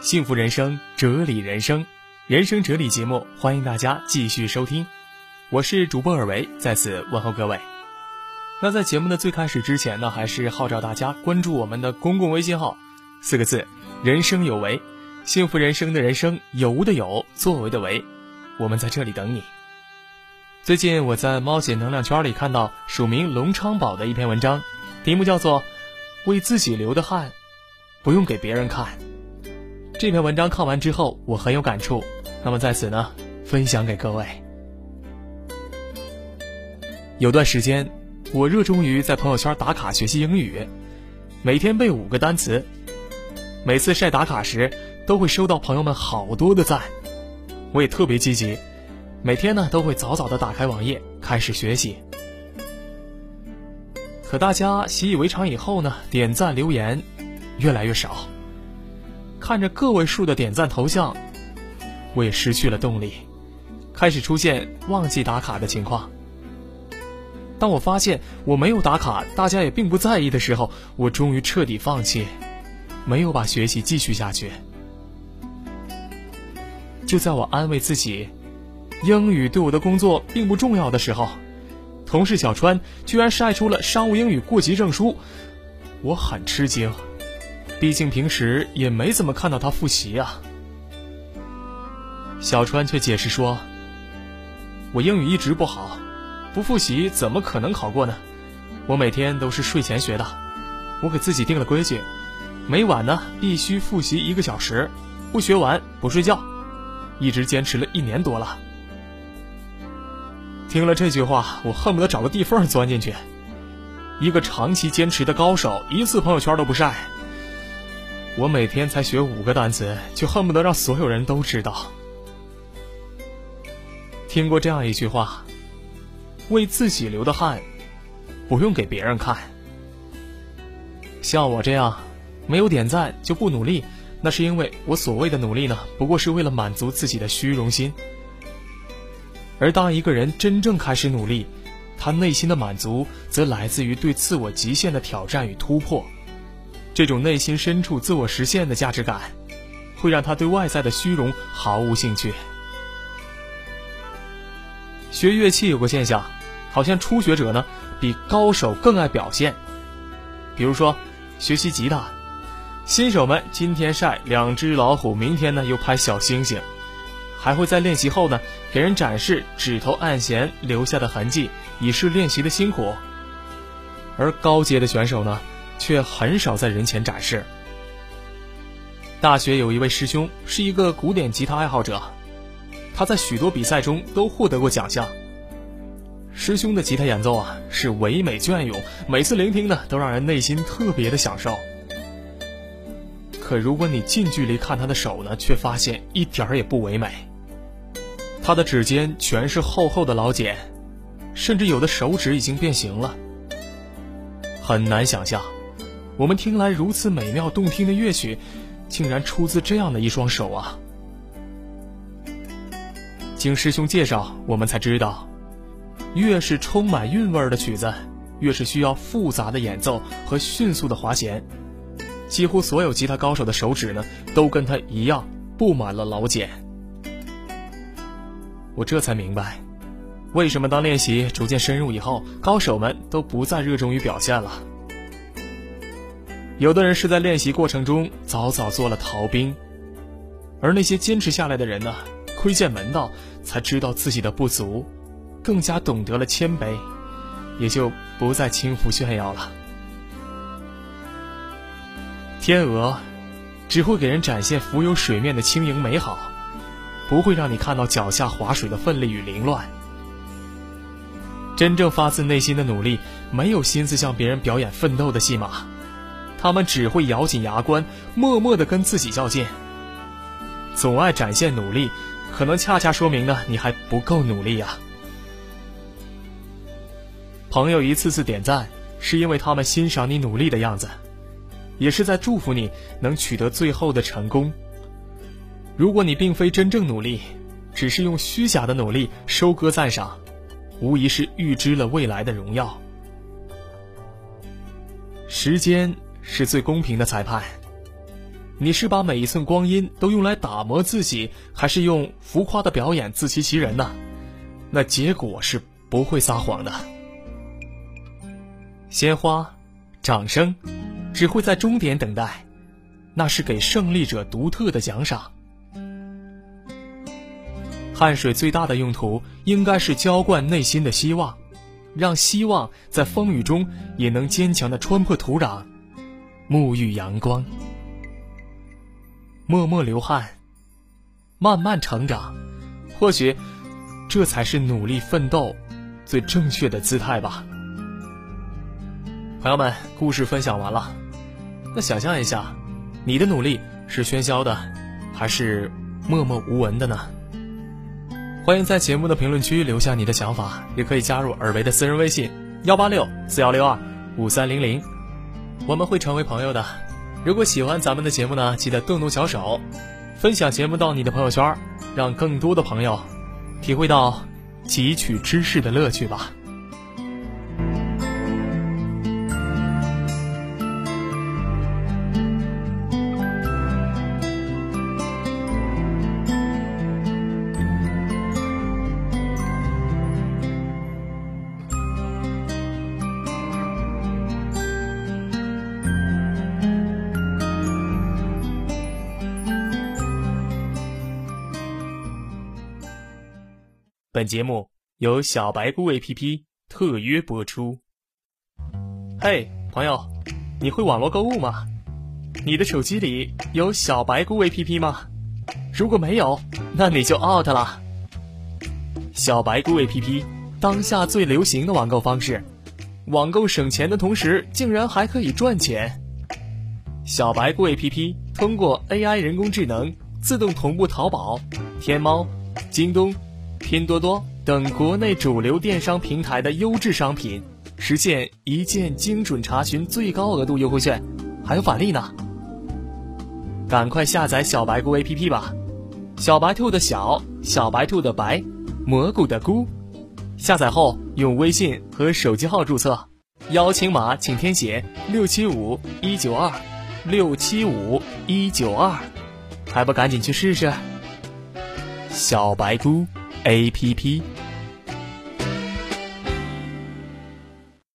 幸福人生，哲理人生，人生哲理节目，欢迎大家继续收听。我是主播尔维，在此问候各位。那在节目的最开始之前呢，还是号召大家关注我们的公共微信号，四个字：人生有为，幸福人生的人生有无的有，作为的为，我们在这里等你。最近我在猫姐能量圈里看到署名龙昌宝的一篇文章，题目叫做《为自己流的汗，不用给别人看》。这篇文章看完之后，我很有感触，那么在此呢，分享给各位。有段时间，我热衷于在朋友圈打卡学习英语，每天背五个单词。每次晒打卡时，都会收到朋友们好多的赞，我也特别积极，每天呢都会早早的打开网页开始学习。可大家习以为常以后呢，点赞留言越来越少。看着个位数的点赞头像，我也失去了动力，开始出现忘记打卡的情况。当我发现我没有打卡，大家也并不在意的时候，我终于彻底放弃，没有把学习继续下去。就在我安慰自己，英语对我的工作并不重要的时候，同事小川居然晒出了商务英语过级证书，我很吃惊。毕竟平时也没怎么看到他复习啊。小川却解释说：“我英语一直不好，不复习怎么可能考过呢？我每天都是睡前学的，我给自己定了规矩，每晚呢必须复习一个小时，不学完不睡觉，一直坚持了一年多了。”听了这句话，我恨不得找个地缝钻进去。一个长期坚持的高手，一次朋友圈都不晒。我每天才学五个单词，就恨不得让所有人都知道。听过这样一句话：“为自己流的汗，不用给别人看。”像我这样没有点赞就不努力，那是因为我所谓的努力呢，不过是为了满足自己的虚荣心。而当一个人真正开始努力，他内心的满足则来自于对自我极限的挑战与突破。这种内心深处自我实现的价值感，会让他对外在的虚荣毫无兴趣。学乐器有个现象，好像初学者呢比高手更爱表现。比如说，学习吉他，新手们今天晒两只老虎，明天呢又拍小星星，还会在练习后呢给人展示指头按弦留下的痕迹，以示练习的辛苦。而高阶的选手呢？却很少在人前展示。大学有一位师兄是一个古典吉他爱好者，他在许多比赛中都获得过奖项。师兄的吉他演奏啊是唯美隽永，每次聆听呢都让人内心特别的享受。可如果你近距离看他的手呢，却发现一点儿也不唯美。他的指尖全是厚厚的老茧，甚至有的手指已经变形了，很难想象。我们听来如此美妙动听的乐曲，竟然出自这样的一双手啊！经师兄介绍，我们才知道，越是充满韵味的曲子，越是需要复杂的演奏和迅速的滑弦。几乎所有吉他高手的手指呢，都跟他一样布满了老茧。我这才明白，为什么当练习逐渐深入以后，高手们都不再热衷于表现了。有的人是在练习过程中早早做了逃兵，而那些坚持下来的人呢，窥见门道，才知道自己的不足，更加懂得了谦卑，也就不再轻浮炫耀了。天鹅只会给人展现浮游水面的轻盈美好，不会让你看到脚下划水的奋力与凌乱。真正发自内心的努力，没有心思向别人表演奋斗的戏码。他们只会咬紧牙关，默默的跟自己较劲。总爱展现努力，可能恰恰说明呢，你还不够努力呀。朋友一次次点赞，是因为他们欣赏你努力的样子，也是在祝福你能取得最后的成功。如果你并非真正努力，只是用虚假的努力收割赞赏，无疑是预知了未来的荣耀。时间。是最公平的裁判。你是把每一寸光阴都用来打磨自己，还是用浮夸的表演自欺欺人呢？那结果是不会撒谎的。鲜花、掌声，只会在终点等待，那是给胜利者独特的奖赏。汗水最大的用途，应该是浇灌内心的希望，让希望在风雨中也能坚强的穿破土壤，沐浴阳光。默默流汗，慢慢成长，或许，这才是努力奋斗最正确的姿态吧。朋友们，故事分享完了，那想象一下，你的努力是喧嚣的，还是默默无闻的呢？欢迎在节目的评论区留下你的想法，也可以加入尔维的私人微信幺八六四幺六二五三零零，我们会成为朋友的。如果喜欢咱们的节目呢，记得动动小手，分享节目到你的朋友圈，让更多的朋友体会到汲取知识的乐趣吧。本节目由小白菇 APP 特约播出。嘿，朋友，你会网络购物吗？你的手机里有小白菇 APP 吗？如果没有，那你就 out 了。小白菇 APP 当下最流行的网购方式，网购省钱的同时，竟然还可以赚钱。小白菇 APP 通过 AI 人工智能，自动同步淘宝、天猫、京东。拼多多等国内主流电商平台的优质商品，实现一键精准查询最高额度优惠券，还有返利呢！赶快下载小白菇 APP 吧！小白兔的小，小白兔的白，蘑菇的菇。下载后用微信和手机号注册，邀请码请填写六七五一九二六七五一九二，还不赶紧去试试？小白菇。A P P。